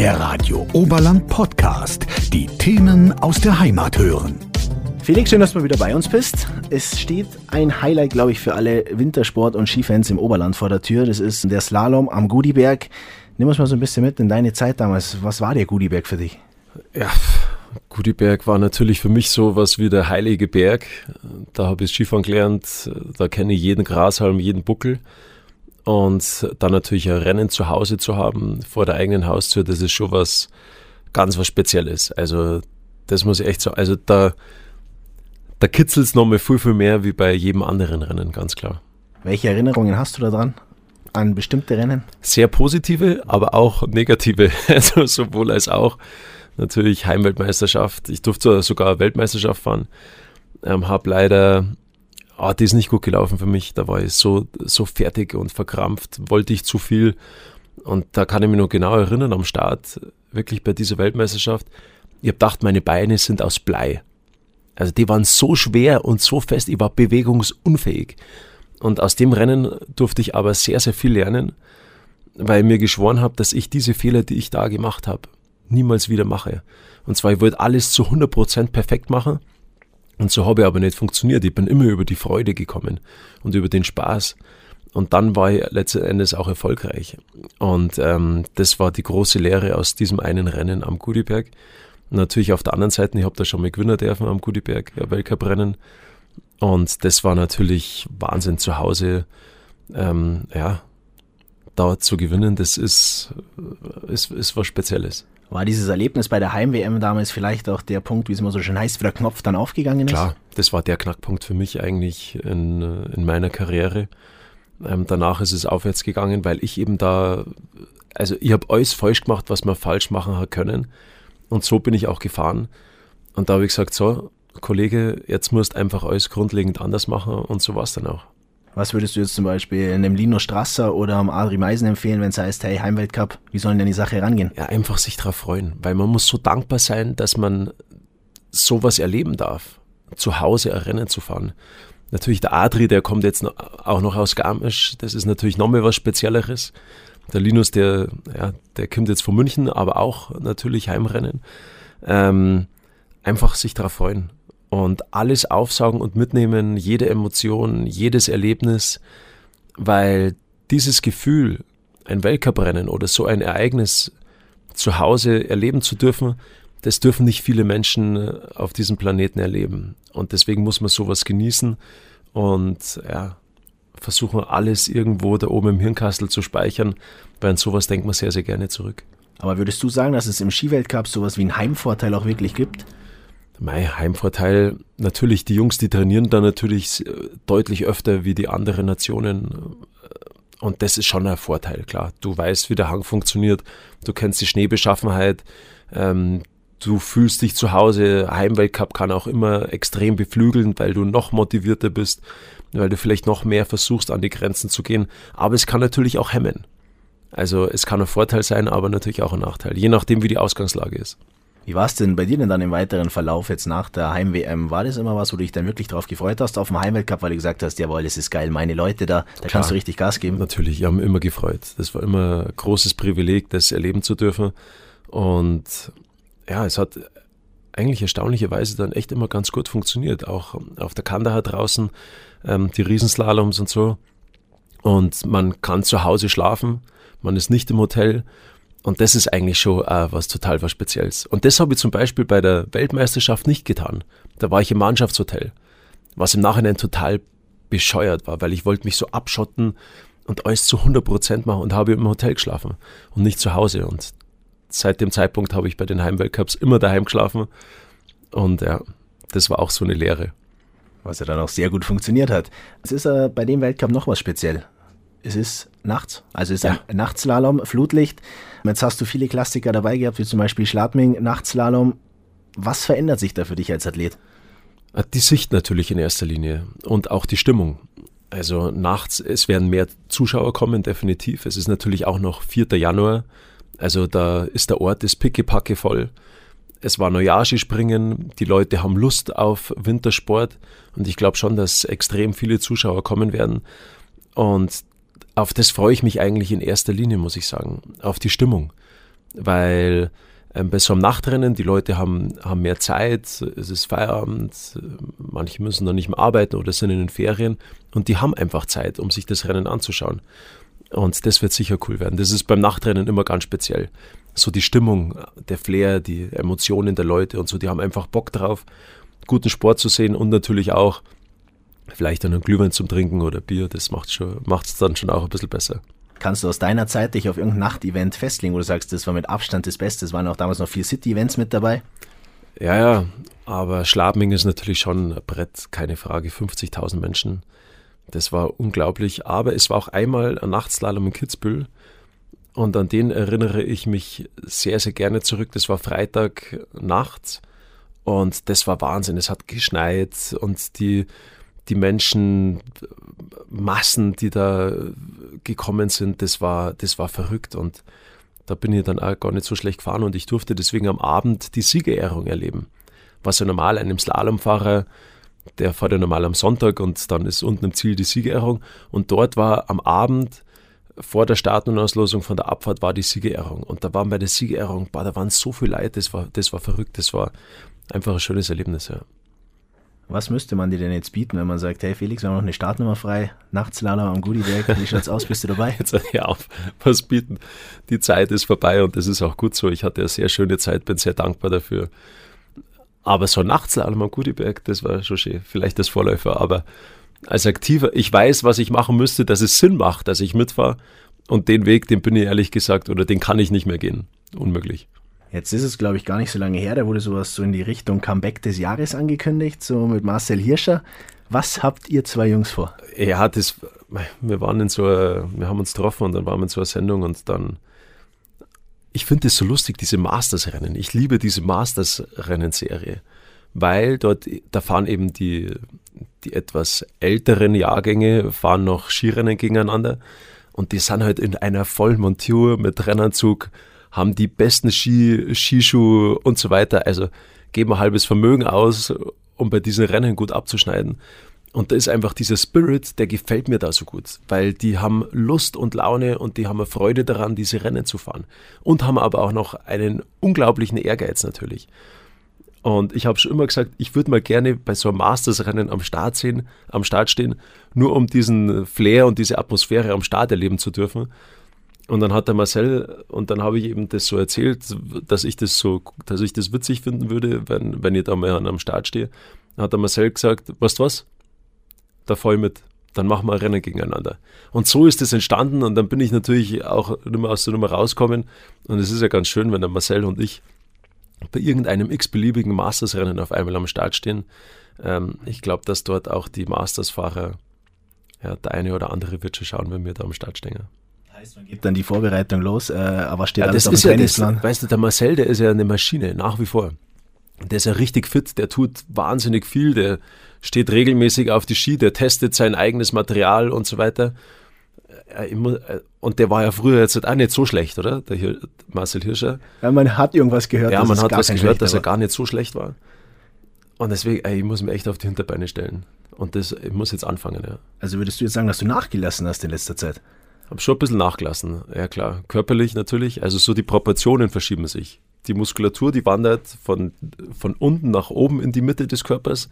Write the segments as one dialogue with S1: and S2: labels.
S1: Der Radio Oberland Podcast. Die Themen aus der Heimat hören.
S2: Felix, schön, dass du wieder bei uns bist. Es steht ein Highlight, glaube ich, für alle Wintersport- und Skifans im Oberland vor der Tür. Das ist der Slalom am Gudiberg. Nimm uns mal so ein bisschen mit in deine Zeit damals. Was war der Gudiberg für dich?
S3: Ja, Gudiberg war natürlich für mich so was wie der heilige Berg. Da habe ich Skifahren gelernt, da kenne ich jeden Grashalm, jeden Buckel. Und dann natürlich ein Rennen zu Hause zu haben, vor der eigenen Haustür, das ist schon was ganz was Spezielles. Also das muss ich echt sagen. Also da, da kitzelt es nochmal viel, viel mehr wie bei jedem anderen Rennen, ganz klar.
S2: Welche Erinnerungen hast du daran? An bestimmte Rennen?
S3: Sehr positive, aber auch negative. Also sowohl als auch natürlich Heimweltmeisterschaft. Ich durfte sogar Weltmeisterschaft fahren. Ähm, habe leider, oh, die ist nicht gut gelaufen für mich. Da war ich so, so fertig und verkrampft, wollte ich zu viel. Und da kann ich mich noch genau erinnern am Start, wirklich bei dieser Weltmeisterschaft. Ich habe gedacht, meine Beine sind aus Blei. Also die waren so schwer und so fest, ich war bewegungsunfähig. Und aus dem Rennen durfte ich aber sehr, sehr viel lernen, weil ich mir geschworen habe, dass ich diese Fehler, die ich da gemacht habe, niemals wieder mache. Und zwar, ich wollte alles zu 100% perfekt machen. Und so habe ich aber nicht funktioniert. Ich bin immer über die Freude gekommen und über den Spaß. Und dann war ich letzten Endes auch erfolgreich. Und ähm, das war die große Lehre aus diesem einen Rennen am Gudiberg. Natürlich auf der anderen Seite, ich habe da schon mal gewinnen dürfen am Gudiberg, ja, Weltcuprennen. Und das war natürlich Wahnsinn zu Hause. Ähm, ja, da zu gewinnen, das ist, ist, ist was Spezielles.
S2: War dieses Erlebnis bei der Heim-WM damals vielleicht auch der Punkt, wie es immer so schön heißt, wie der Knopf dann aufgegangen ist?
S3: Klar, das war der Knackpunkt für mich eigentlich in, in meiner Karriere. Ähm, danach ist es aufwärts gegangen, weil ich eben da, also ich habe alles falsch gemacht, was man falsch machen hat können. Und so bin ich auch gefahren. Und da habe ich gesagt, so, Kollege, jetzt musst einfach alles grundlegend anders machen und so war es dann auch.
S2: Was würdest du jetzt zum Beispiel einem Lino Strasser oder einem Adri Meisen empfehlen, wenn es heißt, hey, Heimweltcup, wie sollen denn die Sache rangehen?
S3: Ja, einfach sich darauf freuen, weil man muss so dankbar sein, dass man sowas erleben darf, zu Hause ein Rennen zu fahren. Natürlich der Adri, der kommt jetzt auch noch aus Garmisch, das ist natürlich nochmal was Spezielleres. Der Linus, der, ja, der kommt jetzt von München, aber auch natürlich Heimrennen. Ähm, einfach sich darauf freuen und alles aufsaugen und mitnehmen, jede Emotion, jedes Erlebnis, weil dieses Gefühl, ein Weltcuprennen oder so ein Ereignis zu Hause erleben zu dürfen, das dürfen nicht viele Menschen auf diesem Planeten erleben. Und deswegen muss man sowas genießen und ja, versuchen alles irgendwo da oben im Hirnkastel zu speichern, weil an sowas denkt man sehr, sehr gerne zurück.
S2: Aber würdest du sagen, dass es im Skiweltcup sowas wie einen Heimvorteil auch wirklich gibt?
S3: Mein Heimvorteil, natürlich, die Jungs, die trainieren da natürlich äh, deutlich öfter wie die anderen Nationen. Und das ist schon ein Vorteil, klar. Du weißt, wie der Hang funktioniert, du kennst die Schneebeschaffenheit, ähm, du fühlst dich zu Hause. Heimweltcup kann auch immer extrem beflügeln, weil du noch motivierter bist, weil du vielleicht noch mehr versuchst, an die Grenzen zu gehen. Aber es kann natürlich auch hemmen. Also es kann ein Vorteil sein, aber natürlich auch ein Nachteil, je nachdem, wie die Ausgangslage ist.
S2: Wie war es denn bei dir denn dann im weiteren Verlauf jetzt nach der Heim-WM? War das immer was, wo du dich dann wirklich drauf gefreut hast auf dem Heimweltcup, weil du gesagt hast, jawohl, es ist geil, meine Leute da, da Klar, kannst du richtig Gas geben?
S3: Natürlich, ich habe mich immer gefreut. Das war immer ein großes Privileg, das erleben zu dürfen. Und ja, es hat eigentlich erstaunlicherweise dann echt immer ganz gut funktioniert. Auch auf der Kandahar draußen, ähm, die Riesenslaloms und so. Und man kann zu Hause schlafen, man ist nicht im Hotel und das ist eigentlich schon äh, was total was Spezielles. Und das habe ich zum Beispiel bei der Weltmeisterschaft nicht getan. Da war ich im Mannschaftshotel, was im Nachhinein total bescheuert war, weil ich wollte mich so abschotten und alles zu 100 Prozent machen und habe im Hotel geschlafen und nicht zu Hause. Und seit dem Zeitpunkt habe ich bei den Heimweltcups immer daheim geschlafen. Und ja, das war auch so eine Lehre.
S2: Was ja dann auch sehr gut funktioniert hat. Es ist äh, bei dem Weltcup noch was speziell es ist nachts, also es ist ja. ein Nachtslalom, Flutlicht. Jetzt hast du viele Klassiker dabei gehabt, wie zum Beispiel Schladming, Nachtslalom. Was verändert sich da für dich als Athlet?
S3: Äh, die Sicht natürlich in erster Linie und auch die Stimmung. Also nachts, es werden mehr Zuschauer kommen, definitiv. Es ist natürlich auch noch 4. Januar, also da ist der Ort ist pickepacke voll. Es war Neujahrski-Springen, die Leute haben Lust auf Wintersport und ich glaube schon, dass extrem viele Zuschauer kommen werden. Und auf das freue ich mich eigentlich in erster Linie, muss ich sagen. Auf die Stimmung. weil ähm, bei so einem Nachtrennen, die Leute haben, haben mehr Zeit, es ist Feierabend, manche müssen dann nicht mehr arbeiten oder sind in den Ferien und die haben einfach Zeit, um sich das Rennen anzuschauen. Und das wird sicher cool werden. Das ist beim Nachtrennen immer ganz speziell. So die Stimmung, der Flair, die Emotionen der Leute und so, die haben einfach Bock drauf, guten Sport zu sehen und natürlich auch vielleicht einen Glühwein zum Trinken oder Bier. Das macht es dann schon auch ein bisschen besser.
S2: Kannst du aus deiner Zeit dich auf irgendein Nachtevent festlegen, wo du sagst, das war mit Abstand das Beste? Es waren auch damals noch vier City-Events mit dabei.
S3: Ja, ja, aber Schladming ist natürlich schon ein Brett, keine Frage. 50.000 Menschen. Das war unglaublich. Aber es war auch einmal ein Nachtslalom in Kitzbühel. Und an den erinnere ich mich sehr, sehr gerne zurück. Das war Freitag nachts. Und das war Wahnsinn. Es hat geschneit und die, die Menschen, Massen, die da gekommen sind, das war, das war verrückt. Und da bin ich dann auch gar nicht so schlecht gefahren. Und ich durfte deswegen am Abend die Siegerehrung erleben. Was ja normal einem Slalomfahrer, der fährt ja normal am Sonntag und dann ist unten im Ziel die Siegerehrung. Und dort war am Abend vor der Start- und Auslosung von der Abfahrt war die Siegerehrung. Und da waren bei der Siegerehrung, boah, da waren so viele Leute, das war, das war verrückt, das war einfach ein schönes Erlebnis, ja.
S2: Was müsste man dir denn jetzt bieten, wenn man sagt, hey Felix, wir haben noch eine Startnummer frei, Nachtslader am Gudiberg, wie schaut's aus, bist du dabei?
S3: Jetzt hör auf, was bieten. Die Zeit ist vorbei und das ist auch gut so. Ich hatte eine sehr schöne Zeit, bin sehr dankbar dafür. Aber so ein Nachtslalom am Gudiberg, das war schon schön. Vielleicht das Vorläufer, aber als Aktiver, ich weiß, was ich machen müsste, dass es Sinn macht, dass ich mitfahre. Und den Weg, den bin ich ehrlich gesagt, oder den kann ich nicht mehr gehen. Unmöglich.
S2: Jetzt ist es, glaube ich, gar nicht so lange her, da wurde sowas so in die Richtung Comeback des Jahres angekündigt, so mit Marcel Hirscher. Was habt ihr zwei Jungs vor?
S3: Ja, das, wir waren in so, wir haben uns getroffen und dann waren wir in so einer Sendung und dann, ich finde es so lustig, diese Masters-Rennen. Ich liebe diese Masters-Rennen-Serie, weil dort, da fahren eben die, die etwas älteren Jahrgänge, fahren noch Skirennen gegeneinander und die sind halt in einer Vollmontur mit Rennanzug, haben die besten Ski, Skischuhe und so weiter. Also geben ein halbes Vermögen aus, um bei diesen Rennen gut abzuschneiden. Und da ist einfach dieser Spirit, der gefällt mir da so gut, weil die haben Lust und Laune und die haben Freude daran, diese Rennen zu fahren. Und haben aber auch noch einen unglaublichen Ehrgeiz natürlich. Und ich habe schon immer gesagt, ich würde mal gerne bei so einem Masters-Rennen am Start sehen, am Start stehen, nur um diesen Flair und diese Atmosphäre am Start erleben zu dürfen. Und dann hat der Marcel, und dann habe ich eben das so erzählt, dass ich das so, dass ich das witzig finden würde, wenn, wenn ich da mal am Start stehe. Dann hat der Marcel gesagt, weißt du was? Da voll mit. Dann machen wir ein Rennen gegeneinander. Und so ist es entstanden und dann bin ich natürlich auch nicht aus der Nummer rauskommen. Und es ist ja ganz schön, wenn der Marcel und ich bei irgendeinem x-beliebigen Masters-Rennen auf einmal am Start stehen. Ähm, ich glaube, dass dort auch die Masters-Fahrer, ja, der eine oder andere wird schon schauen, wenn wir da am Start stehen
S2: heißt, man geht dann die Vorbereitung los, äh, aber steht
S3: ja,
S2: alles
S3: das auf dem ist ja das, Weißt du, der Marcel, der ist ja eine Maschine, nach wie vor. Der ist ja richtig fit, der tut wahnsinnig viel, der steht regelmäßig auf die Ski, der testet sein eigenes Material und so weiter. Äh, äh, und der war ja früher jetzt auch nicht so schlecht, oder? Der Hir Marcel Hirscher.
S2: Ja, man hat irgendwas gehört.
S3: Ja, man hat was gehört, dass er gar nicht so schlecht war. Und deswegen, ey, ich muss mich echt auf die Hinterbeine stellen. Und das, ich muss jetzt anfangen, ja.
S2: Also würdest du jetzt sagen, dass du nachgelassen hast in letzter Zeit?
S3: Habe schon ein bisschen nachgelassen, ja klar. Körperlich natürlich, also so die Proportionen verschieben sich. Die Muskulatur, die wandert von, von unten nach oben in die Mitte des Körpers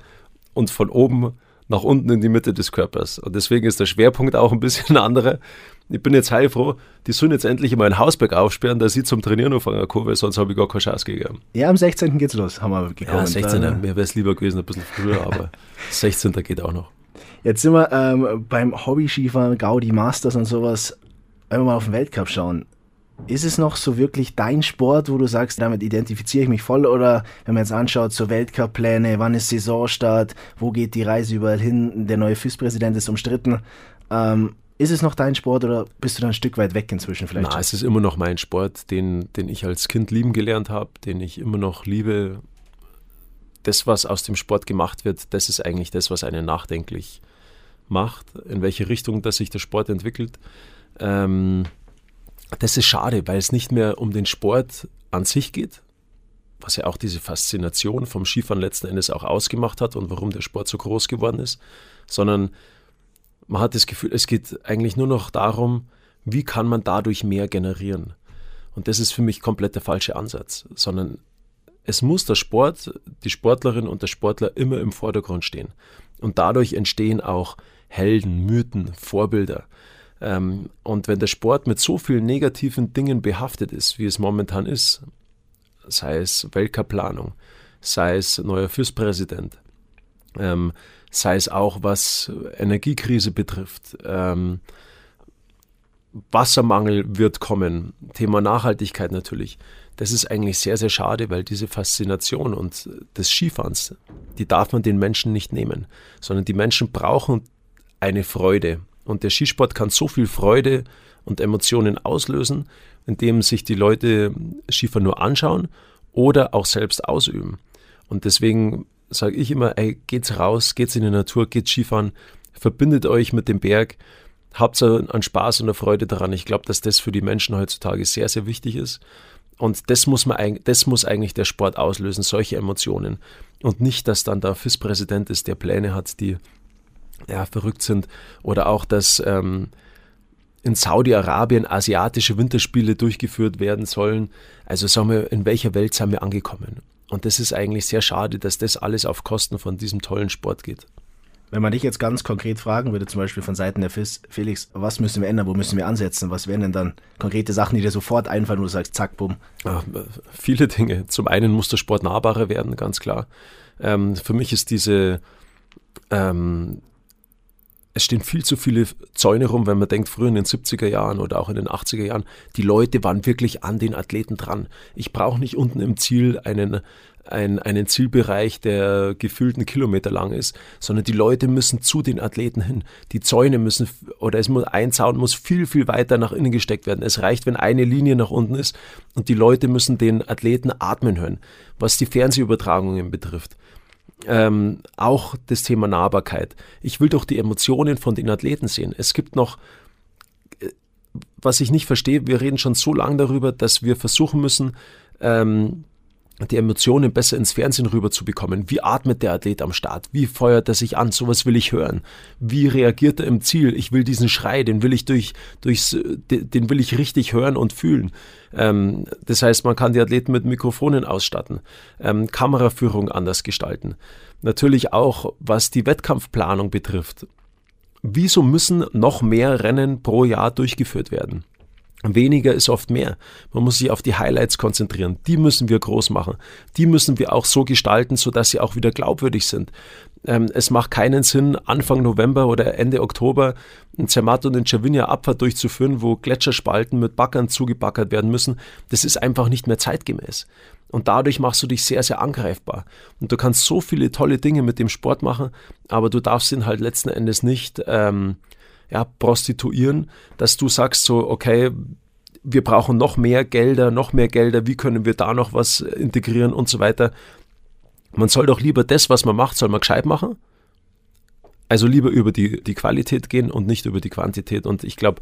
S3: und von oben nach unten in die Mitte des Körpers. Und deswegen ist der Schwerpunkt auch ein bisschen anderer. Ich bin jetzt heilfroh, die sollen jetzt endlich mal ein Hausberg aufsperren, dass ich zum Trainieren anfangen kann, weil sonst habe ich gar keine Chance gegeben.
S2: Ja, am 16. geht's los, haben wir gekommen.
S3: Ja, 16. Mir wäre es lieber gewesen, ein bisschen früher, aber 16. geht auch noch.
S2: Jetzt sind wir ähm, beim Hobby-Skifahren, Gaudi Masters und sowas. Wenn wir mal auf den Weltcup schauen, ist es noch so wirklich dein Sport, wo du sagst, damit identifiziere ich mich voll? Oder wenn man jetzt anschaut, so Weltcup-Pläne, wann ist Saisonstart, wo geht die Reise überall hin, der neue FIS-Präsident ist umstritten. Ähm, ist es noch dein Sport oder bist du da ein Stück weit weg inzwischen vielleicht?
S3: Na, es ist immer noch mein Sport, den, den ich als Kind lieben gelernt habe, den ich immer noch liebe. Das, was aus dem Sport gemacht wird, das ist eigentlich das, was einen nachdenklich macht, in welche Richtung dass sich der Sport entwickelt. Ähm, das ist schade, weil es nicht mehr um den Sport an sich geht, was ja auch diese Faszination vom Skifahren letzten Endes auch ausgemacht hat und warum der Sport so groß geworden ist, sondern man hat das Gefühl, es geht eigentlich nur noch darum, wie kann man dadurch mehr generieren. Und das ist für mich komplett der falsche Ansatz, sondern es muss der Sport, die Sportlerin und der Sportler immer im Vordergrund stehen. Und dadurch entstehen auch Helden, Mythen, Vorbilder. Ähm, und wenn der Sport mit so vielen negativen Dingen behaftet ist, wie es momentan ist, sei es Weltcup-Planung, sei es neuer FÜS-Präsident, ähm, sei es auch was Energiekrise betrifft, ähm, Wassermangel wird kommen, Thema Nachhaltigkeit natürlich. Das ist eigentlich sehr, sehr schade, weil diese Faszination und des Skifahrens, die darf man den Menschen nicht nehmen, sondern die Menschen brauchen eine Freude. Und der Skisport kann so viel Freude und Emotionen auslösen, indem sich die Leute Skifahren nur anschauen oder auch selbst ausüben. Und deswegen sage ich immer, ey, geht's raus, geht's in die Natur, geht's Skifahren, verbindet euch mit dem Berg, habt an Spaß und Freude daran. Ich glaube, dass das für die Menschen heutzutage sehr, sehr wichtig ist. Und das muss, man, das muss eigentlich der Sport auslösen, solche Emotionen. Und nicht, dass dann der FIS-Präsident ist, der Pläne hat, die ja, verrückt sind. Oder auch, dass ähm, in Saudi-Arabien asiatische Winterspiele durchgeführt werden sollen. Also sagen wir, in welcher Welt sind wir angekommen? Und das ist eigentlich sehr schade, dass das alles auf Kosten von diesem tollen Sport geht.
S2: Wenn man dich jetzt ganz konkret fragen würde, zum Beispiel von Seiten der FIS, Felix, was müssen wir ändern, wo müssen wir ansetzen? Was wären denn dann konkrete Sachen, die dir sofort einfallen, wo du sagst, zack, bumm?
S3: Viele Dinge. Zum einen muss der Sport nahbarer werden, ganz klar. Ähm, für mich ist diese, ähm, es stehen viel zu viele Zäune rum, wenn man denkt, früher in den 70er Jahren oder auch in den 80er Jahren, die Leute waren wirklich an den Athleten dran. Ich brauche nicht unten im Ziel einen, ein, einen Zielbereich, der gefühlt einen Kilometer lang ist, sondern die Leute müssen zu den Athleten hin. Die Zäune müssen, oder es muss, ein Zaun muss viel, viel weiter nach innen gesteckt werden. Es reicht, wenn eine Linie nach unten ist und die Leute müssen den Athleten atmen hören, was die Fernsehübertragungen betrifft. Ähm, auch das Thema Nahbarkeit. Ich will doch die Emotionen von den Athleten sehen. Es gibt noch, äh, was ich nicht verstehe, wir reden schon so lange darüber, dass wir versuchen müssen, ähm, die Emotionen besser ins Fernsehen rüber zu bekommen. Wie atmet der Athlet am Start? Wie feuert er sich an? Sowas will ich hören. Wie reagiert er im Ziel? Ich will diesen Schrei, den will ich durch, durchs, den will ich richtig hören und fühlen. Ähm, das heißt, man kann die Athleten mit Mikrofonen ausstatten, ähm, Kameraführung anders gestalten. Natürlich auch, was die Wettkampfplanung betrifft. Wieso müssen noch mehr Rennen pro Jahr durchgeführt werden? Weniger ist oft mehr. Man muss sich auf die Highlights konzentrieren. Die müssen wir groß machen. Die müssen wir auch so gestalten, sodass sie auch wieder glaubwürdig sind. Ähm, es macht keinen Sinn, Anfang November oder Ende Oktober ein Zermatt und in Cervinia Abfahrt durchzuführen, wo Gletscherspalten mit Backern zugebackert werden müssen. Das ist einfach nicht mehr zeitgemäß. Und dadurch machst du dich sehr, sehr angreifbar. Und du kannst so viele tolle Dinge mit dem Sport machen, aber du darfst ihn halt letzten Endes nicht ähm, ja, prostituieren, dass du sagst so, okay, wir brauchen noch mehr Gelder, noch mehr Gelder, wie können wir da noch was integrieren und so weiter. Man soll doch lieber das, was man macht, soll man gescheit machen. Also lieber über die, die Qualität gehen und nicht über die Quantität. Und ich glaube,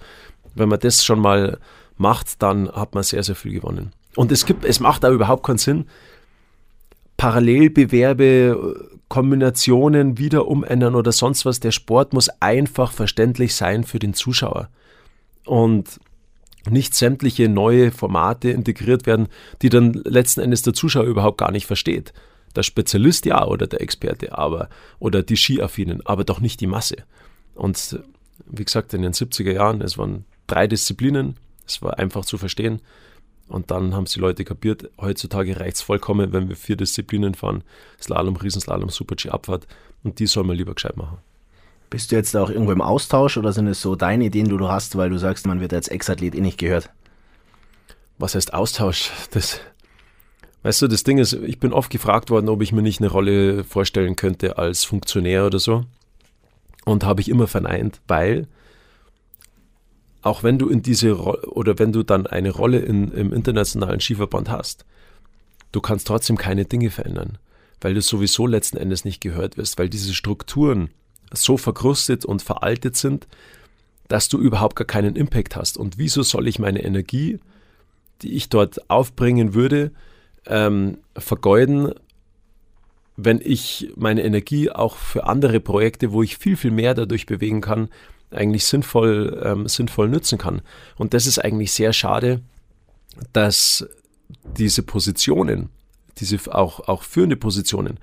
S3: wenn man das schon mal macht, dann hat man sehr, sehr viel gewonnen. Und es gibt, es macht da überhaupt keinen Sinn, Parallelbewerbe, Kombinationen wieder umändern oder sonst was. Der Sport muss einfach verständlich sein für den Zuschauer. Und nicht sämtliche neue Formate integriert werden, die dann letzten Endes der Zuschauer überhaupt gar nicht versteht. Der Spezialist ja oder der Experte, aber oder die Skiaffinen, aber doch nicht die Masse. Und wie gesagt, in den 70er Jahren, es waren drei Disziplinen, es war einfach zu verstehen. Und dann haben es die Leute kapiert, heutzutage reicht es vollkommen, wenn wir vier Disziplinen fahren. Slalom, Riesenslalom, Super-G, Abfahrt. Und die soll man lieber gescheit machen.
S2: Bist du jetzt auch irgendwo im Austausch oder sind es so deine Ideen, die du hast, weil du sagst, man wird als Ex-Athlet eh nicht gehört?
S3: Was heißt Austausch? Das, weißt du, das Ding ist, ich bin oft gefragt worden, ob ich mir nicht eine Rolle vorstellen könnte als Funktionär oder so. Und habe ich immer verneint, weil auch wenn du in diese Rolle oder wenn du dann eine Rolle in, im internationalen Skiverband hast, du kannst trotzdem keine Dinge verändern, weil du sowieso letzten Endes nicht gehört wirst, weil diese Strukturen so verkrustet und veraltet sind, dass du überhaupt gar keinen Impact hast. Und wieso soll ich meine Energie, die ich dort aufbringen würde, ähm, vergeuden, wenn ich meine Energie auch für andere Projekte, wo ich viel, viel mehr dadurch bewegen kann, eigentlich sinnvoll, ähm, sinnvoll nützen kann. Und das ist eigentlich sehr schade, dass diese Positionen, diese auch, auch führende Positionen,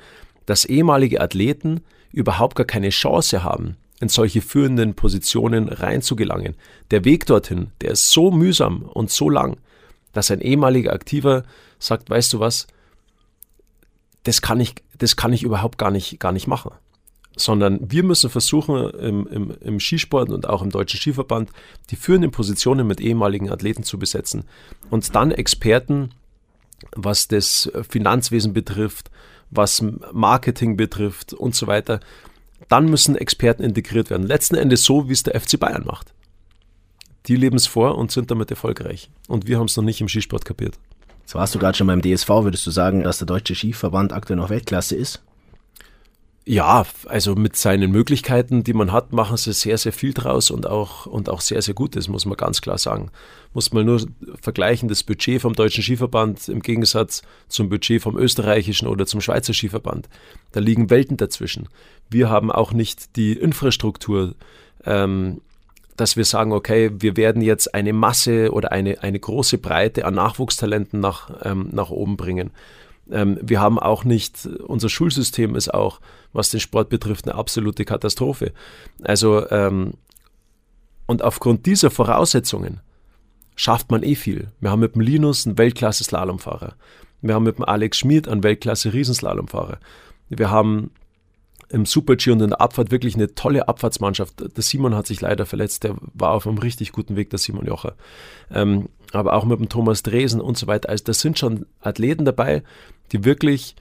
S3: dass ehemalige Athleten überhaupt gar keine Chance haben, in solche führenden Positionen reinzugelangen. Der Weg dorthin, der ist so mühsam und so lang, dass ein ehemaliger Aktiver sagt, weißt du was, das kann ich, das kann ich überhaupt gar nicht, gar nicht machen. Sondern wir müssen versuchen, im, im, im Skisport und auch im Deutschen Skiverband die führenden Positionen mit ehemaligen Athleten zu besetzen und dann Experten, was das Finanzwesen betrifft, was Marketing betrifft und so weiter, dann müssen Experten integriert werden. Letzten Endes so, wie es der FC Bayern macht. Die leben es vor und sind damit erfolgreich. Und wir haben es noch nicht im Skisport kapiert.
S2: So warst du gerade schon beim DSV, würdest du sagen, dass der Deutsche Skiverband aktuell noch Weltklasse ist?
S3: Ja, also mit seinen Möglichkeiten, die man hat, machen sie sehr, sehr viel draus und auch, und auch sehr, sehr gut. Das muss man ganz klar sagen. Muss man nur vergleichen, das Budget vom Deutschen Skiverband im Gegensatz zum Budget vom österreichischen oder zum Schweizer Skiverband. Da liegen Welten dazwischen. Wir haben auch nicht die Infrastruktur, ähm, dass wir sagen, okay, wir werden jetzt eine Masse oder eine, eine große Breite an Nachwuchstalenten nach, ähm, nach oben bringen. Ähm, wir haben auch nicht, unser Schulsystem ist auch, was den Sport betrifft, eine absolute Katastrophe. Also, ähm, und aufgrund dieser Voraussetzungen schafft man eh viel. Wir haben mit dem Linus einen Weltklasse-Slalomfahrer. Wir haben mit dem Alex Schmid einen Weltklasse-Riesenslalomfahrer. Wir haben im Super-G und in der Abfahrt wirklich eine tolle Abfahrtsmannschaft. Der Simon hat sich leider verletzt, der war auf einem richtig guten Weg, der Simon Jocher. Ähm, aber auch mit dem Thomas Dresen und so weiter. Also das sind schon Athleten dabei, die wirklich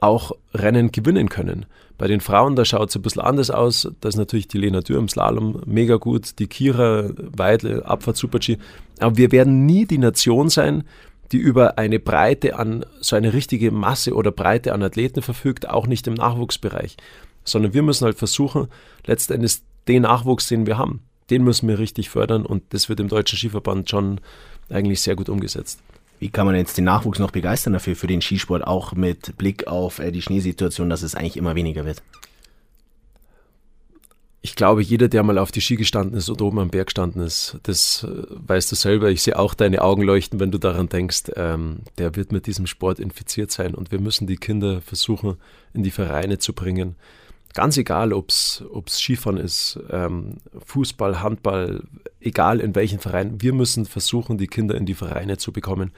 S3: auch Rennen gewinnen können. Bei den Frauen, da schaut es ein bisschen anders aus. Da ist natürlich die Lena Dürr im Slalom mega gut, die Kira Weidle, Abfahrt Super-G. Aber wir werden nie die Nation sein, die über eine Breite an, so eine richtige Masse oder Breite an Athleten verfügt, auch nicht im Nachwuchsbereich. Sondern wir müssen halt versuchen, letztendlich den Nachwuchs, den wir haben, den müssen wir richtig fördern und das wird im Deutschen Skiverband schon eigentlich sehr gut umgesetzt.
S2: Wie kann man jetzt den Nachwuchs noch begeistern dafür, für den Skisport, auch mit Blick auf äh, die Schneesituation, dass es eigentlich immer weniger wird?
S3: Ich glaube, jeder, der mal auf die Ski gestanden ist oder oben am Berg gestanden ist, das äh, weißt du selber. Ich sehe auch deine Augen leuchten, wenn du daran denkst. Ähm, der wird mit diesem Sport infiziert sein und wir müssen die Kinder versuchen, in die Vereine zu bringen. Ganz egal, ob es Skifahren ist, ähm, Fußball, Handball, egal in welchen Verein. Wir müssen versuchen, die Kinder in die Vereine zu bekommen,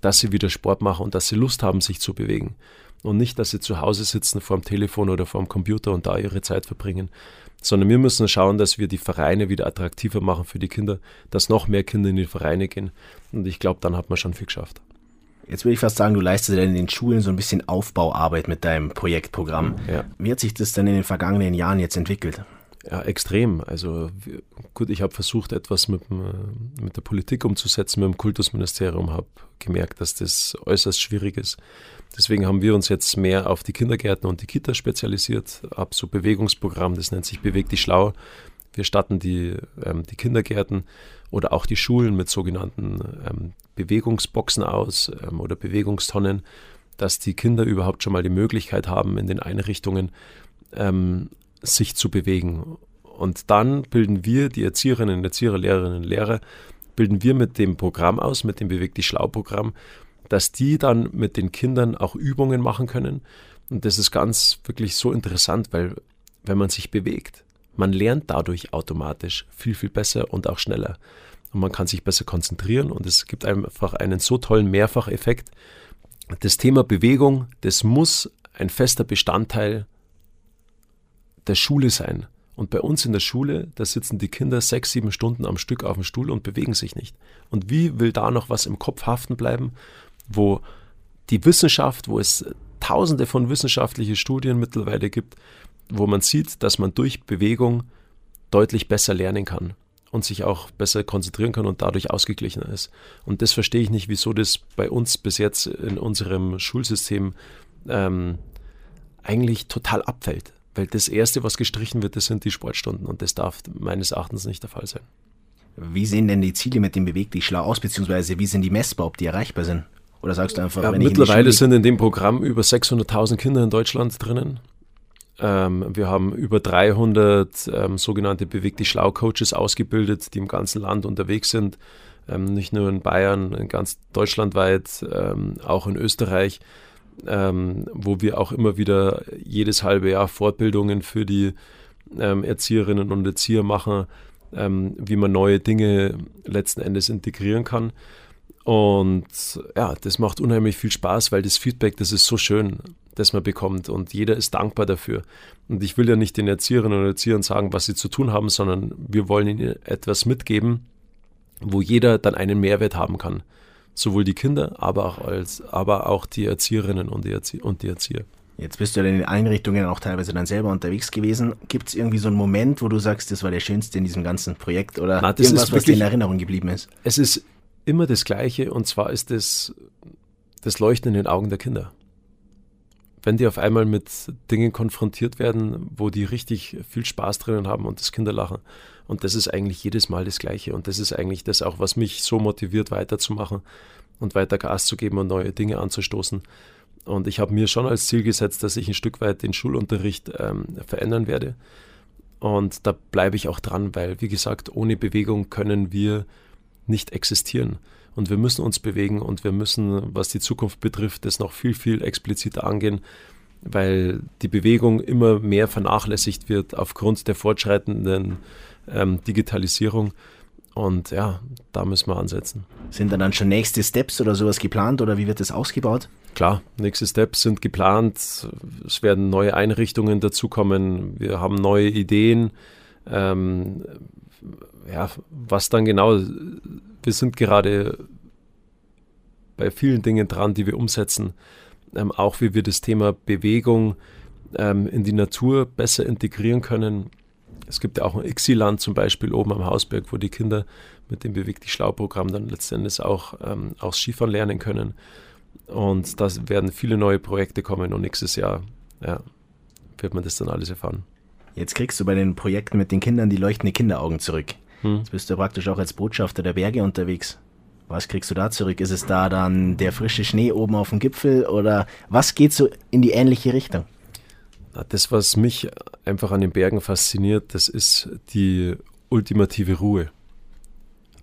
S3: dass sie wieder Sport machen und dass sie Lust haben, sich zu bewegen. Und nicht, dass sie zu Hause sitzen vor dem Telefon oder vor dem Computer und da ihre Zeit verbringen, sondern wir müssen schauen, dass wir die Vereine wieder attraktiver machen für die Kinder, dass noch mehr Kinder in die Vereine gehen. Und ich glaube, dann hat man schon viel geschafft.
S2: Jetzt würde ich fast sagen, du leistest in den Schulen so ein bisschen Aufbauarbeit mit deinem Projektprogramm. Ja. Wie hat sich das denn in den vergangenen Jahren jetzt entwickelt?
S3: Ja, extrem. Also gut, ich habe versucht, etwas mit, mit der Politik umzusetzen, mit dem Kultusministerium, habe gemerkt, dass das äußerst schwierig ist. Deswegen haben wir uns jetzt mehr auf die Kindergärten und die Kitas spezialisiert, ab so Bewegungsprogramm, das nennt sich Beweg dich schlau. Wir statten die, ähm, die Kindergärten oder auch die Schulen mit sogenannten ähm, Bewegungsboxen aus ähm, oder Bewegungstonnen, dass die Kinder überhaupt schon mal die Möglichkeit haben, in den Einrichtungen ähm, sich zu bewegen. Und dann bilden wir, die Erzieherinnen, Erzieher, Lehrerinnen und Lehrer, bilden wir mit dem Programm aus, mit dem Beweg dich schlau Programm, dass die dann mit den Kindern auch Übungen machen können. Und das ist ganz wirklich so interessant, weil wenn man sich bewegt, man lernt dadurch automatisch viel, viel besser und auch schneller. Und man kann sich besser konzentrieren und es gibt einfach einen so tollen Mehrfacheffekt. Das Thema Bewegung, das muss ein fester Bestandteil der Schule sein. Und bei uns in der Schule, da sitzen die Kinder sechs, sieben Stunden am Stück auf dem Stuhl und bewegen sich nicht. Und wie will da noch was im Kopf haften bleiben, wo die Wissenschaft, wo es tausende von wissenschaftlichen Studien mittlerweile gibt, wo man sieht, dass man durch Bewegung deutlich besser lernen kann und sich auch besser konzentrieren kann und dadurch ausgeglichener ist. Und das verstehe ich nicht, wieso das bei uns bis jetzt in unserem Schulsystem ähm, eigentlich total abfällt. Weil das Erste, was gestrichen wird, das sind die Sportstunden und das darf meines Erachtens nicht der Fall sein.
S2: Wie sehen denn die Ziele mit dem Beweg dich schlau aus, beziehungsweise wie sind die messbar, ob die erreichbar sind? Oder sagst du einfach,
S3: ja, mittlerweile sind in dem Programm über 600.000 Kinder in Deutschland drinnen. Ähm, wir haben über 300 ähm, sogenannte Beweg dich schlau Coaches ausgebildet, die im ganzen Land unterwegs sind. ähm, nicht nur in Bayern, in ganz deutschlandweit, ähm, auch in Österreich, ähm, wo wir auch immer wieder jedes halbe Jahr Fortbildungen für die ähm, Erzieherinnen und Erzieher machen, ähm, wie man neue Dinge letzten Endes integrieren kann. Und ja, das macht unheimlich viel Spaß, weil das Feedback, das ist so schön, das man bekommt und jeder ist dankbar dafür. Und ich will ja nicht den Erzieherinnen und Erziehern sagen, was sie zu tun haben, sondern wir wollen ihnen etwas mitgeben, wo jeder dann einen Mehrwert haben kann. Sowohl die Kinder, aber auch, als, aber auch die Erzieherinnen und die, Erzie und die Erzieher.
S2: Jetzt bist du ja in den Einrichtungen auch teilweise dann selber unterwegs gewesen. Gibt es irgendwie so einen Moment, wo du sagst, das war der schönste in diesem ganzen Projekt oder
S3: Na,
S2: irgendwas, wirklich, was dir in Erinnerung geblieben ist?
S3: Es ist immer das Gleiche und zwar ist es das Leuchten in den Augen der Kinder. Wenn die auf einmal mit Dingen konfrontiert werden, wo die richtig viel Spaß drinnen haben und das Kinderlachen. Und das ist eigentlich jedes Mal das Gleiche. Und das ist eigentlich das auch, was mich so motiviert, weiterzumachen und weiter Gas zu geben und neue Dinge anzustoßen. Und ich habe mir schon als Ziel gesetzt, dass ich ein Stück weit den Schulunterricht ähm, verändern werde. Und da bleibe ich auch dran, weil, wie gesagt, ohne Bewegung können wir nicht existieren. Und wir müssen uns bewegen und wir müssen, was die Zukunft betrifft, das noch viel, viel expliziter angehen, weil die Bewegung immer mehr vernachlässigt wird aufgrund der fortschreitenden ähm, Digitalisierung. Und ja, da müssen wir ansetzen.
S2: Sind da dann schon nächste Steps oder sowas geplant oder wie wird das ausgebaut?
S3: Klar, nächste Steps sind geplant. Es werden neue Einrichtungen dazukommen. Wir haben neue Ideen. Ähm, ja, was dann genau, wir sind gerade bei vielen Dingen dran, die wir umsetzen. Ähm, auch wie wir das Thema Bewegung ähm, in die Natur besser integrieren können. Es gibt ja auch ein Ixiland zum Beispiel oben am Hausberg, wo die Kinder mit dem Beweg dich schlau-Programm dann letztendlich auch ähm, aus Skifahren lernen können. Und da werden viele neue Projekte kommen und nächstes Jahr ja, wird man das dann alles erfahren.
S2: Jetzt kriegst du bei den Projekten mit den Kindern die leuchtende Kinderaugen zurück. Hm. Jetzt bist du praktisch auch als Botschafter der Berge unterwegs. Was kriegst du da zurück? Ist es da dann der frische Schnee oben auf dem Gipfel oder was geht so in die ähnliche Richtung?
S3: Das, was mich einfach an den Bergen fasziniert, das ist die ultimative Ruhe.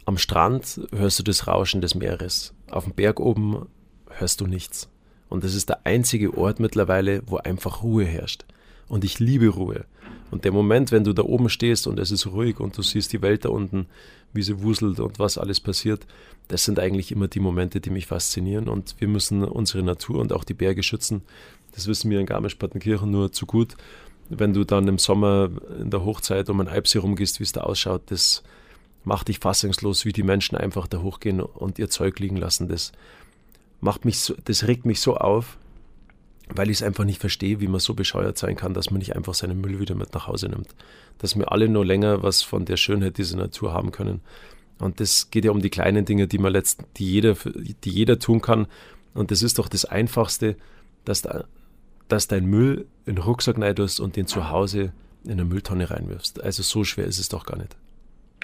S3: Am Strand hörst du das Rauschen des Meeres. Auf dem Berg oben hörst du nichts. Und das ist der einzige Ort mittlerweile, wo einfach Ruhe herrscht. Und ich liebe Ruhe. Und der Moment, wenn du da oben stehst und es ist ruhig und du siehst die Welt da unten, wie sie wuselt und was alles passiert, das sind eigentlich immer die Momente, die mich faszinieren. Und wir müssen unsere Natur und auch die Berge schützen. Das wissen wir in Garmisch-Partenkirchen nur zu gut. Wenn du dann im Sommer in der Hochzeit um ein Alpsee rumgehst, wie es da ausschaut, das macht dich fassungslos, wie die Menschen einfach da hochgehen und ihr Zeug liegen lassen. Das macht mich so, das regt mich so auf, weil ich es einfach nicht verstehe, wie man so bescheuert sein kann, dass man nicht einfach seinen Müll wieder mit nach Hause nimmt. Dass wir alle nur länger was von der Schönheit dieser Natur haben können. Und das geht ja um die kleinen Dinge, die man letzt, die jeder, die jeder tun kann. Und das ist doch das Einfachste, dass, da, dass dein Müll in den Rucksack neidest und den zu Hause in eine Mülltonne reinwirfst. Also so schwer ist es doch gar nicht.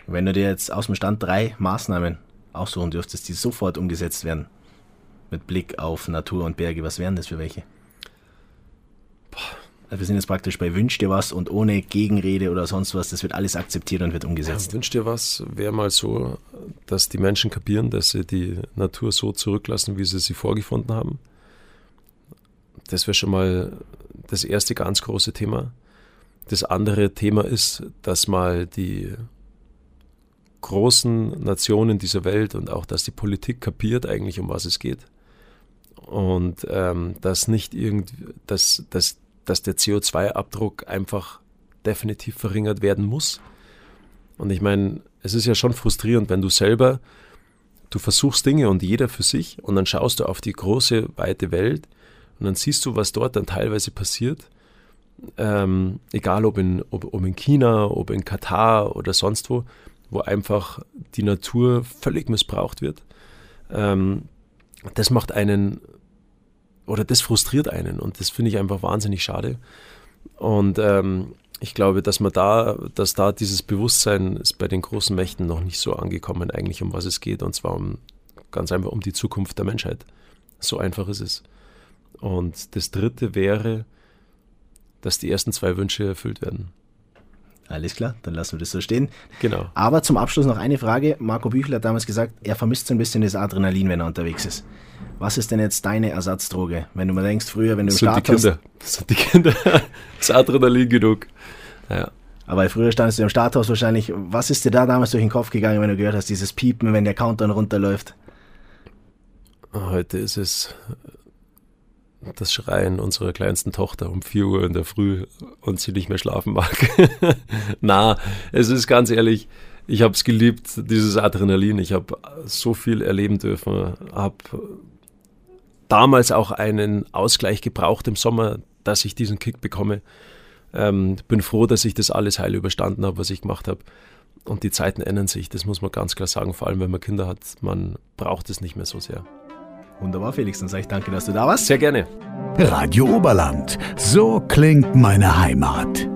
S2: Wenn du dir jetzt aus dem Stand drei Maßnahmen aussuchen dürftest, die sofort umgesetzt werden, mit Blick auf Natur und Berge, was wären das für welche? Wir sind jetzt praktisch bei Wünsch dir was und ohne Gegenrede oder sonst was, das wird alles akzeptiert und wird umgesetzt.
S3: Ja, Wünsch dir was wäre mal so, dass die Menschen kapieren, dass sie die Natur so zurücklassen, wie sie sie vorgefunden haben. Das wäre schon mal das erste ganz große Thema. Das andere Thema ist, dass mal die großen Nationen dieser Welt und auch, dass die Politik kapiert eigentlich, um was es geht und ähm, dass nicht irgendwie, dass, dass, dass der CO2-Abdruck einfach definitiv verringert werden muss. Und ich meine, es ist ja schon frustrierend, wenn du selber, du versuchst Dinge und jeder für sich und dann schaust du auf die große, weite Welt und dann siehst du, was dort dann teilweise passiert. Ähm, egal ob in, ob, ob in China, ob in Katar oder sonst wo, wo einfach die Natur völlig missbraucht wird. Ähm, das macht einen oder das frustriert einen und das finde ich einfach wahnsinnig schade. Und ähm, ich glaube, dass man da, dass da dieses Bewusstsein ist bei den großen Mächten noch nicht so angekommen, eigentlich um was es geht, und zwar um ganz einfach um die Zukunft der Menschheit. So einfach ist es. Und das dritte wäre, dass die ersten zwei Wünsche erfüllt werden.
S2: Alles klar, dann lassen wir das so stehen.
S3: Genau.
S2: Aber zum Abschluss noch eine Frage. Marco Büchel hat damals gesagt, er vermisst so ein bisschen das Adrenalin, wenn er unterwegs ist. Was ist denn jetzt deine Ersatzdroge? Wenn du mal denkst, früher, wenn du
S3: Das
S2: im
S3: sind die
S2: Start
S3: Kinder. Das sind die Kinder. Das Adrenalin genug. Ja.
S2: aber früher standest du im Starthaus wahrscheinlich. Was ist dir da damals durch den Kopf gegangen, wenn du gehört hast, dieses Piepen, wenn der Countdown runterläuft?
S3: Heute ist es das Schreien unserer kleinsten Tochter um 4 Uhr in der Früh und sie nicht mehr schlafen mag. Na, es ist ganz ehrlich, ich habe es geliebt, dieses Adrenalin. Ich habe so viel erleben dürfen, habe damals auch einen Ausgleich gebraucht im Sommer, dass ich diesen Kick bekomme. Ähm, bin froh, dass ich das alles heil überstanden habe, was ich gemacht habe. Und die Zeiten ändern sich, das muss man ganz klar sagen, vor allem wenn man Kinder hat, man braucht es nicht mehr so sehr.
S2: Wunderbar, Felix. Dann sage ich danke, dass du da warst.
S3: Sehr gerne.
S1: Radio Oberland. So klingt meine Heimat.